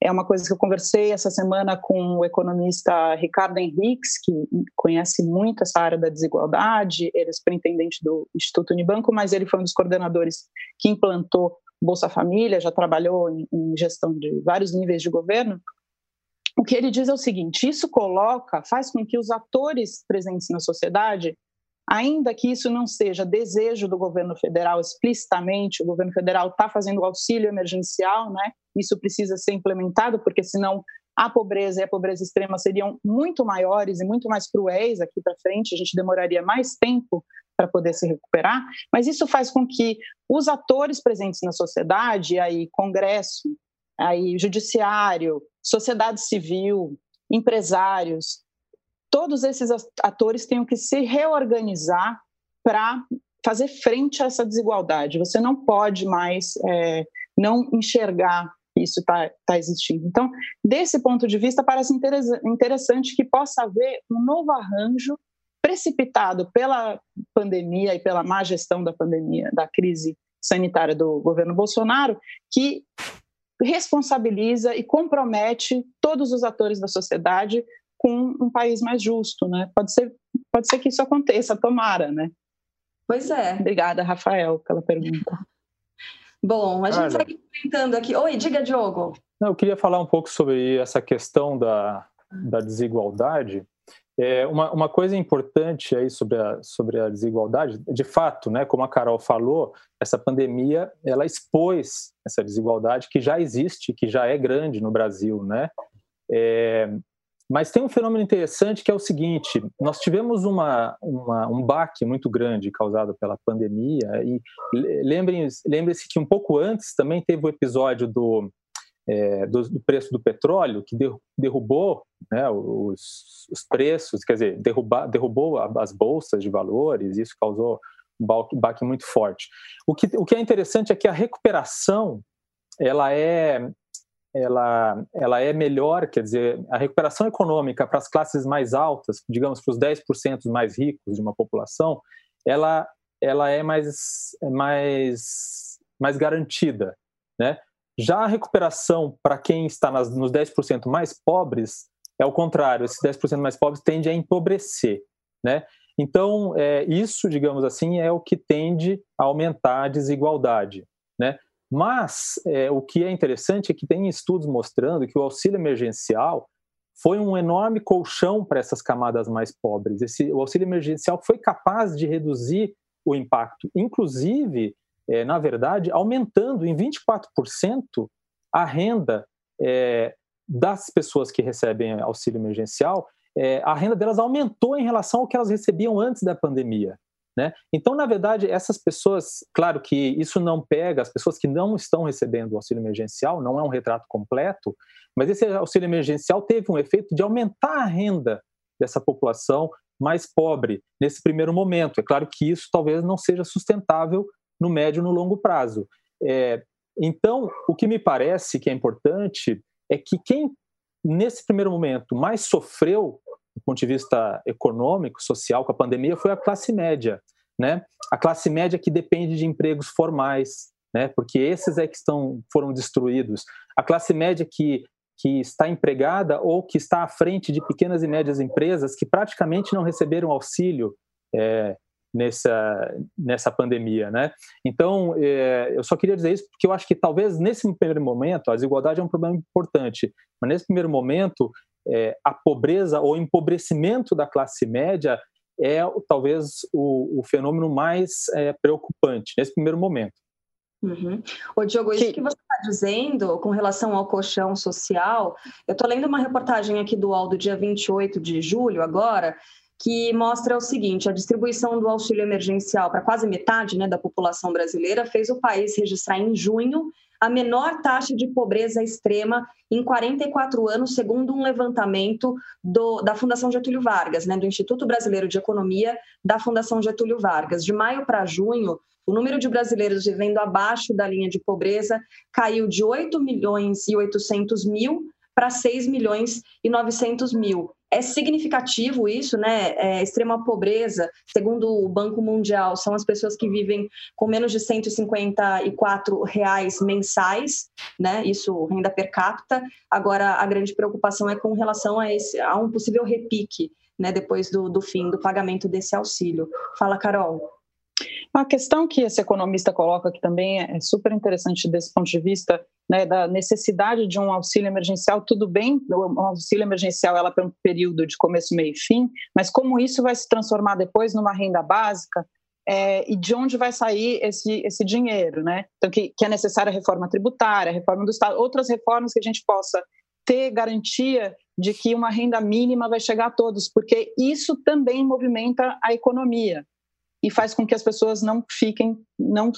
é uma coisa que eu conversei essa semana com o economista Ricardo Henriques, que conhece muito essa área da desigualdade, ele é superintendente do Instituto Unibanco, mas ele foi um dos coordenadores que implantou Bolsa Família, já trabalhou em, em gestão de vários níveis de governo. O que ele diz é o seguinte: isso coloca, faz com que os atores presentes na sociedade Ainda que isso não seja desejo do governo federal explicitamente, o governo federal está fazendo auxílio emergencial, né? Isso precisa ser implementado, porque senão a pobreza e a pobreza extrema seriam muito maiores e muito mais cruéis aqui para frente, a gente demoraria mais tempo para poder se recuperar, mas isso faz com que os atores presentes na sociedade, aí Congresso, aí Judiciário, sociedade civil, empresários, todos esses atores tenham que se reorganizar para fazer frente a essa desigualdade. Você não pode mais é, não enxergar que isso está tá existindo. Então, desse ponto de vista, parece interessante que possa haver um novo arranjo precipitado pela pandemia e pela má gestão da pandemia, da crise sanitária do governo Bolsonaro, que responsabiliza e compromete todos os atores da sociedade com um país mais justo, né? Pode ser, pode ser que isso aconteça, tomara, né? Pois é. Obrigada, Rafael, pela pergunta. Bom, a gente Olha, segue comentando aqui. Oi, diga, Diogo. eu queria falar um pouco sobre essa questão da, da desigualdade. É, uma, uma coisa importante aí sobre a, sobre a desigualdade, de fato, né, como a Carol falou, essa pandemia ela expôs essa desigualdade que já existe, que já é grande no Brasil, né? É, mas tem um fenômeno interessante que é o seguinte: nós tivemos uma, uma um baque muito grande causado pela pandemia, e lembrem-se lembrem que um pouco antes também teve o episódio do, é, do, do, preço do petróleo, que derrubou né, os, os, preços, quer dizer, derruba, derrubou as bolsas de valores, e isso causou um baque, baque muito forte. O que, o que é interessante é que a recuperação ela é ela, ela é melhor, quer dizer, a recuperação econômica para as classes mais altas, digamos, para os 10% mais ricos de uma população, ela, ela é mais, mais, mais garantida, né? Já a recuperação para quem está nas, nos 10% mais pobres é o contrário, esses 10% mais pobres tende a empobrecer, né? Então, é, isso, digamos assim, é o que tende a aumentar a desigualdade, né? Mas é, o que é interessante é que tem estudos mostrando que o auxílio emergencial foi um enorme colchão para essas camadas mais pobres. Esse, o auxílio emergencial foi capaz de reduzir o impacto, inclusive, é, na verdade, aumentando em 24% a renda é, das pessoas que recebem auxílio emergencial. É, a renda delas aumentou em relação ao que elas recebiam antes da pandemia. Né? Então, na verdade, essas pessoas, claro que isso não pega as pessoas que não estão recebendo o auxílio emergencial, não é um retrato completo, mas esse auxílio emergencial teve um efeito de aumentar a renda dessa população mais pobre nesse primeiro momento. É claro que isso talvez não seja sustentável no médio e no longo prazo. É, então, o que me parece que é importante é que quem, nesse primeiro momento, mais sofreu do ponto de vista econômico, social, com a pandemia, foi a classe média. Né? A classe média que depende de empregos formais, né? porque esses é que estão, foram destruídos. A classe média que, que está empregada ou que está à frente de pequenas e médias empresas que praticamente não receberam auxílio é, nessa, nessa pandemia. Né? Então, é, eu só queria dizer isso porque eu acho que talvez nesse primeiro momento, a desigualdade é um problema importante, mas nesse primeiro momento, é, a pobreza ou empobrecimento da classe média é talvez o, o fenômeno mais é, preocupante nesse primeiro momento. Uhum. Ô, Diogo, isso que você está dizendo com relação ao colchão social, eu estou lendo uma reportagem aqui do UOL do dia 28 de julho, agora, que mostra o seguinte: a distribuição do auxílio emergencial para quase metade né, da população brasileira fez o país registrar em junho a menor taxa de pobreza extrema em 44 anos, segundo um levantamento do, da Fundação Getúlio Vargas, né, do Instituto Brasileiro de Economia da Fundação Getúlio Vargas. De maio para junho, o número de brasileiros vivendo abaixo da linha de pobreza caiu de 8 milhões e 800 mil para 6 milhões e 900 mil é significativo isso, né? É, extrema pobreza, segundo o Banco Mundial, são as pessoas que vivem com menos de 154 reais mensais, né? Isso renda per capita. Agora, a grande preocupação é com relação a, esse, a um possível repique, né? Depois do, do fim do pagamento desse auxílio. Fala, Carol. A questão que esse economista coloca aqui também é super interessante desse ponto de vista né, da necessidade de um auxílio emergencial. Tudo bem, o auxílio emergencial ela para um período de começo, meio e fim, mas como isso vai se transformar depois numa renda básica é, e de onde vai sair esse, esse dinheiro, né? Então que, que é necessária a reforma tributária, a reforma do Estado, outras reformas que a gente possa ter garantia de que uma renda mínima vai chegar a todos, porque isso também movimenta a economia e faz com que as pessoas não fiquem, não,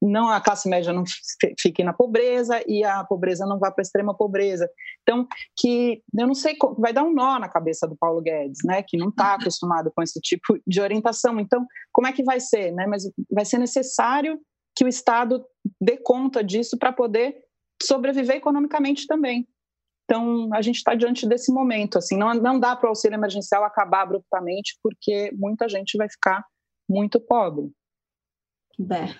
não a classe média não fique na pobreza e a pobreza não vá para a extrema pobreza. Então, que eu não sei, vai dar um nó na cabeça do Paulo Guedes, né, que não está acostumado com esse tipo de orientação. Então, como é que vai ser, né? Mas vai ser necessário que o Estado dê conta disso para poder sobreviver economicamente também. Então, a gente está diante desse momento. Assim, não, não dá para o auxílio emergencial acabar abruptamente, porque muita gente vai ficar muito pobre. É.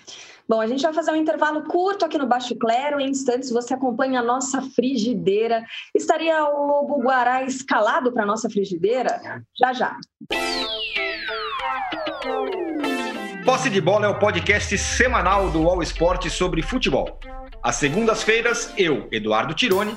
Bom, a gente vai fazer um intervalo curto aqui no Baixo Clero. Em instantes, você acompanha a nossa frigideira. Estaria o Lobo Guará escalado para a nossa frigideira? Já, já. Posse de Bola é o podcast semanal do All Sport sobre futebol. Às segundas-feiras, eu, Eduardo Tironi,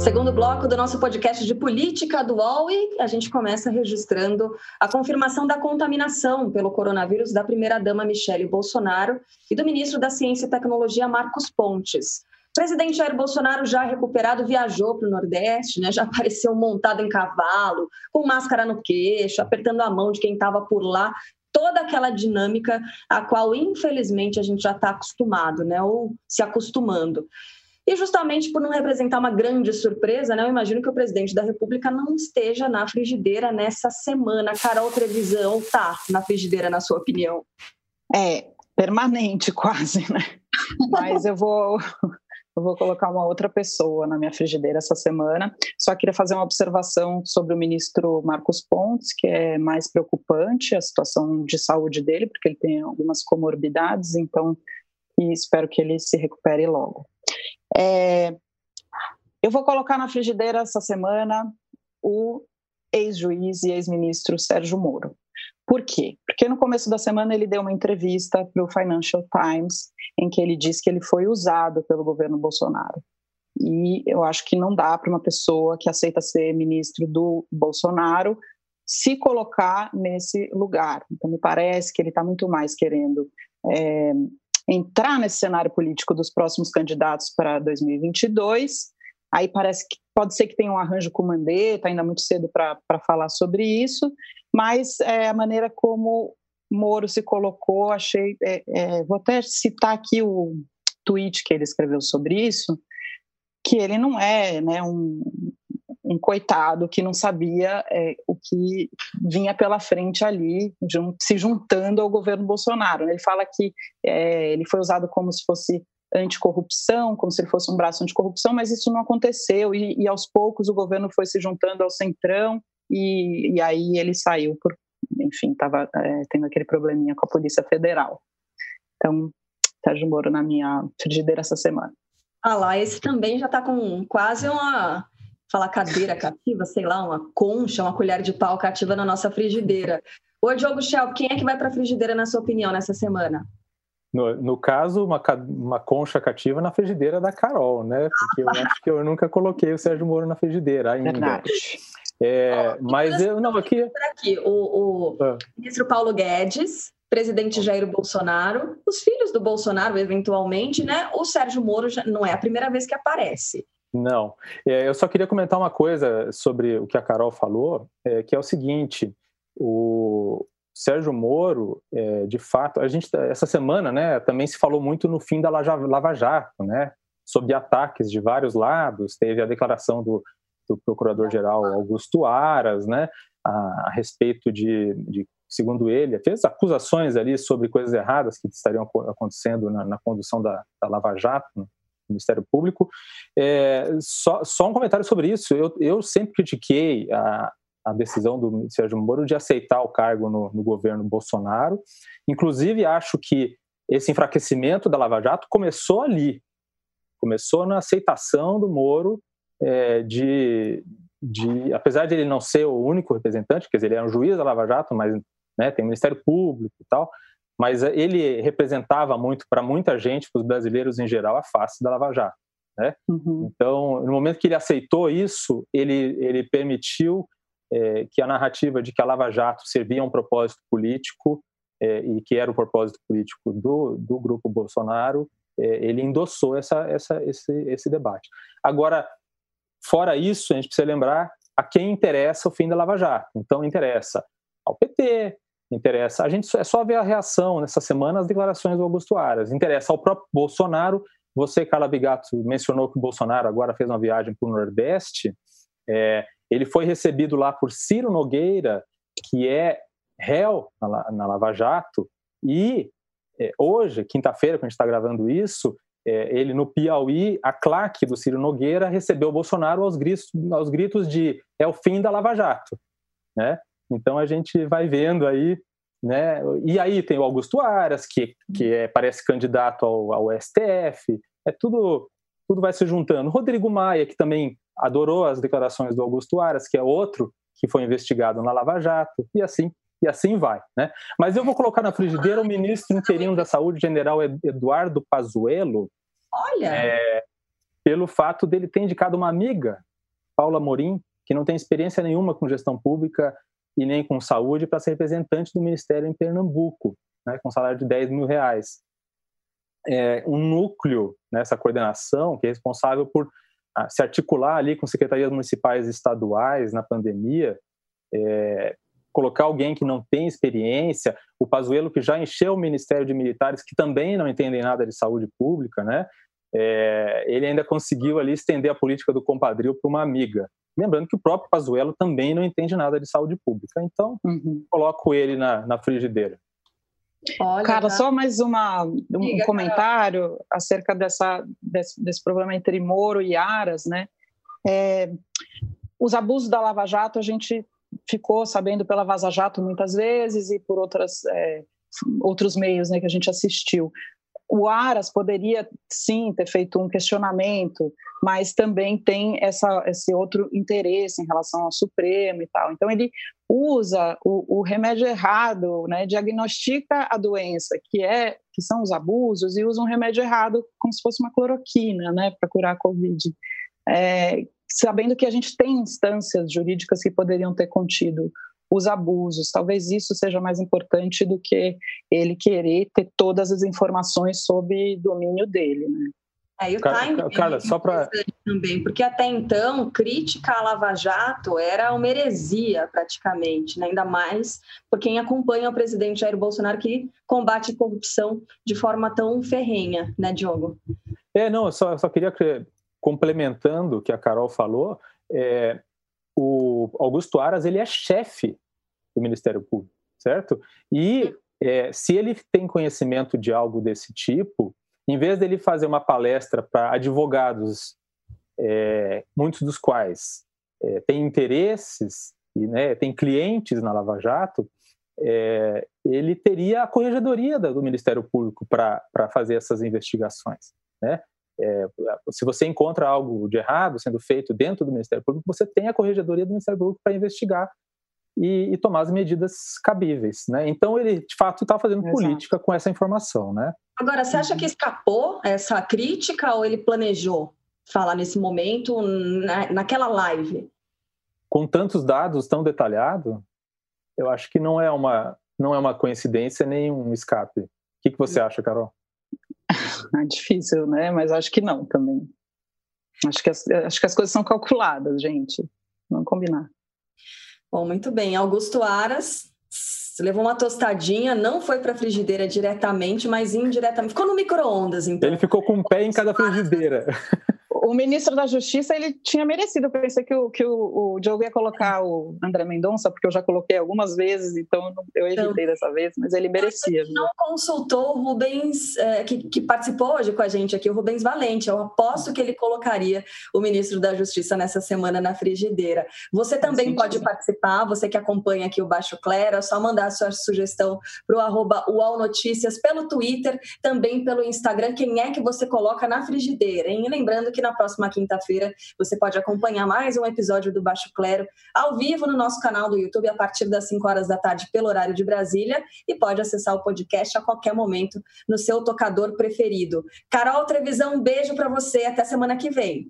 Segundo bloco do nosso podcast de política do UOL e a gente começa registrando a confirmação da contaminação pelo coronavírus da primeira-dama Michele Bolsonaro e do ministro da Ciência e Tecnologia Marcos Pontes. O presidente Jair Bolsonaro, já recuperado, viajou para o Nordeste, né? já apareceu montado em cavalo, com máscara no queixo, apertando a mão de quem estava por lá. Toda aquela dinâmica a qual, infelizmente, a gente já está acostumado, né? ou se acostumando. E justamente por não representar uma grande surpresa, né, eu imagino que o presidente da República não esteja na frigideira nessa semana. Carol Trevisão tá na frigideira, na sua opinião? É, permanente quase, né? Mas eu vou, eu vou colocar uma outra pessoa na minha frigideira essa semana. Só queria fazer uma observação sobre o ministro Marcos Pontes, que é mais preocupante a situação de saúde dele, porque ele tem algumas comorbidades, então e espero que ele se recupere logo. É, eu vou colocar na frigideira essa semana o ex-juiz e ex-ministro Sérgio Moro. Por quê? Porque no começo da semana ele deu uma entrevista para o Financial Times em que ele disse que ele foi usado pelo governo Bolsonaro. E eu acho que não dá para uma pessoa que aceita ser ministro do Bolsonaro se colocar nesse lugar. Então, me parece que ele está muito mais querendo é, entrar nesse cenário político dos próximos candidatos para 2022. Aí parece que pode ser que tenha um arranjo com o Mandetta, ainda muito cedo para falar sobre isso, mas é, a maneira como Moro se colocou, achei. É, é, vou até citar aqui o tweet que ele escreveu sobre isso, que ele não é né, um, um coitado que não sabia é, o que vinha pela frente ali, se juntando ao governo Bolsonaro. Ele fala que é, ele foi usado como se fosse anticorrupção, como se ele fosse um braço anticorrupção, mas isso não aconteceu e, e aos poucos o governo foi se juntando ao centrão e, e aí ele saiu por, enfim, estava é, tendo aquele probleminha com a Polícia Federal. Então, Sérgio Moro na minha frigideira essa semana. Ah lá, esse também já está com quase uma falar cadeira cativa, sei lá, uma concha, uma colher de pau cativa na nossa frigideira. Ô, Diogo Shell, quem é que vai para a frigideira, na sua opinião, nessa semana? No, no caso, uma, uma concha cativa na frigideira da Carol, né? Porque eu acho que eu nunca coloquei o Sérgio Moro na frigideira ainda. Verdade. É, oh, mas eu não aqui. aqui o, o ah. ministro Paulo Guedes, presidente Jair Bolsonaro, os filhos do Bolsonaro, eventualmente, né? O Sérgio Moro já, não é a primeira vez que aparece. Não. É, eu só queria comentar uma coisa sobre o que a Carol falou, é, que é o seguinte: o Sérgio Moro, é, de fato, a gente essa semana, né, também se falou muito no fim da Lava Jato, né, sob ataques de vários lados. Teve a declaração do, do Procurador-Geral Augusto Aras, né, a, a respeito de, de, segundo ele, fez acusações ali sobre coisas erradas que estariam acontecendo na, na condução da, da Lava Jato, né, Ministério Público. É, só, só, um comentário sobre isso. Eu, eu sempre critiquei a, a, decisão do Sérgio Moro de aceitar o cargo no, no, governo Bolsonaro. Inclusive, acho que esse enfraquecimento da Lava Jato começou ali. Começou na aceitação do Moro é, de, de, apesar de ele não ser o único representante, quer dizer, ele é um juiz da Lava Jato, mas né, tem o Ministério Público e tal, mas eh, ele representava muito para muita gente, para os brasileiros em geral, a face da Lava Jato. Né? Uhum. Então, no momento que ele aceitou isso, ele, ele permitiu é, que a narrativa de que a Lava Jato servia a um propósito político é, e que era o propósito político do, do grupo Bolsonaro, é, ele endossou essa, essa, esse, esse debate. Agora, fora isso, a gente precisa lembrar a quem interessa o fim da Lava Jato. Então, interessa ao PT, interessa. A gente é só ver a reação nessa semana às declarações do Augusto Aras. Interessa ao próprio Bolsonaro. Você, Carla Bigato, mencionou que o Bolsonaro agora fez uma viagem para o Nordeste. É, ele foi recebido lá por Ciro Nogueira, que é réu na, na Lava Jato, e é, hoje, quinta-feira, quando a gente está gravando isso, é, ele no Piauí, a claque do Ciro Nogueira recebeu o Bolsonaro aos gritos, aos gritos de é o fim da Lava Jato, né? Então a gente vai vendo aí, né? E aí tem o Augusto Aras, que, que é, parece candidato ao, ao STF, é tudo, tudo vai se juntando. Rodrigo Maia, que também adorou as declarações do Augusto Aras, que é outro que foi investigado na Lava Jato, e assim e assim vai, né? Mas eu vou colocar na frigideira o ministro interino da Saúde, general Eduardo Pazuello. Olha! É, pelo fato dele ter indicado uma amiga, Paula Morim, que não tem experiência nenhuma com gestão pública e nem com saúde, para ser representante do Ministério em Pernambuco, né, com salário de 10 mil reais. É, um núcleo nessa coordenação que é responsável por ah, se articular ali com secretarias municipais e estaduais na pandemia, é, colocar alguém que não tem experiência, o Pazuello que já encheu o Ministério de Militares, que também não entendem nada de saúde pública, né? É, ele ainda conseguiu ali estender a política do compadrio para uma amiga. Lembrando que o próprio Pazuello também não entende nada de saúde pública. Então, uhum. coloco ele na, na frigideira. Olha, Cara, tá. só mais uma, um Diga, comentário cara. acerca dessa, desse, desse, problema entre Moro e Aras, né? É, os abusos da Lava Jato a gente ficou sabendo pela Vaza Jato muitas vezes e por outras, é, outros meios né, que a gente assistiu o Aras poderia sim ter feito um questionamento, mas também tem essa, esse outro interesse em relação ao Supremo e tal. Então ele usa o, o, remédio errado, né, diagnostica a doença que é que são os abusos e usa um remédio errado como se fosse uma cloroquina, né, para curar a Covid, é, sabendo que a gente tem instâncias jurídicas que poderiam ter contido os abusos. Talvez isso seja mais importante do que ele querer ter todas as informações sobre domínio dele, né? É, e o time Cara, só para também, porque até então crítica à Lava Jato era uma heresia praticamente, né? ainda mais por quem acompanha o presidente Jair Bolsonaro que combate corrupção de forma tão ferrenha, né, Diogo? É, não, eu só, eu só queria complementando o que a Carol falou, é, o Augusto Aras ele é chefe do Ministério Público, certo? E é, se ele tem conhecimento de algo desse tipo, em vez dele fazer uma palestra para advogados, é, muitos dos quais é, têm interesses e né, têm clientes na Lava Jato, é, ele teria a corregedoria do Ministério Público para fazer essas investigações. Né? É, se você encontra algo de errado sendo feito dentro do Ministério Público, você tem a corregedoria do Ministério Público para investigar e, e, tomar as medidas cabíveis, né? Então ele de fato está fazendo Exato. política com essa informação, né? Agora, você acha que escapou essa crítica ou ele planejou falar nesse momento na, naquela live? Com tantos dados tão detalhados, eu acho que não é uma não é uma coincidência nem um escape. O que, que você acha, Carol? É difícil, né? Mas acho que não também. Acho que as, acho que as coisas são calculadas, gente. Vamos combinar. Bom, muito bem. Augusto Aras levou uma tostadinha, não foi para a frigideira diretamente, mas indiretamente. Ficou no micro-ondas, então. Ele ficou com o pé em cada frigideira o ministro da Justiça ele tinha merecido. Eu pensei que o, que o, o Diogo ia colocar o André Mendonça, porque eu já coloquei algumas vezes, então eu evitei então, dessa vez, mas ele merecia. Não consultou o Rubens, é, que, que, participou hoje com a gente aqui, o Rubens Valente. Eu aposto que ele colocaria o ministro da Justiça nessa semana na frigideira. Você também pode participar, você que acompanha aqui o Baixo Clero, é só mandar a sua sugestão para o arroba UOL Notícias pelo Twitter, também pelo Instagram. Quem é que você coloca na frigideira, hein? lembrando que na próxima quinta-feira você pode acompanhar mais um episódio do Baixo Clero ao vivo no nosso canal do YouTube a partir das 5 horas da tarde pelo horário de Brasília e pode acessar o podcast a qualquer momento no seu tocador preferido. Carol Trevisão, um beijo para você até semana que vem.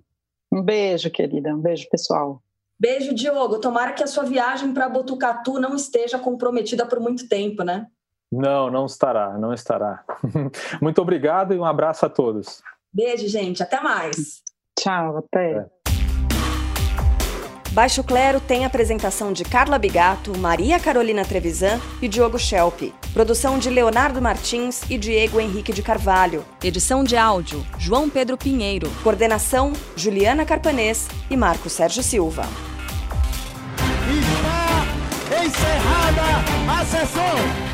Um beijo, querida. Um beijo, pessoal. Beijo, Diogo. Tomara que a sua viagem para Botucatu não esteja comprometida por muito tempo, né? Não, não estará, não estará. Muito obrigado e um abraço a todos. Beijo, gente. Até mais. Tchau, até. É. Baixo Clero tem apresentação de Carla Bigato, Maria Carolina Trevisan e Diogo Schelp. Produção de Leonardo Martins e Diego Henrique de Carvalho. Edição de áudio, João Pedro Pinheiro. Coordenação, Juliana Carpanês e Marco Sérgio Silva. Está encerrada a sessão!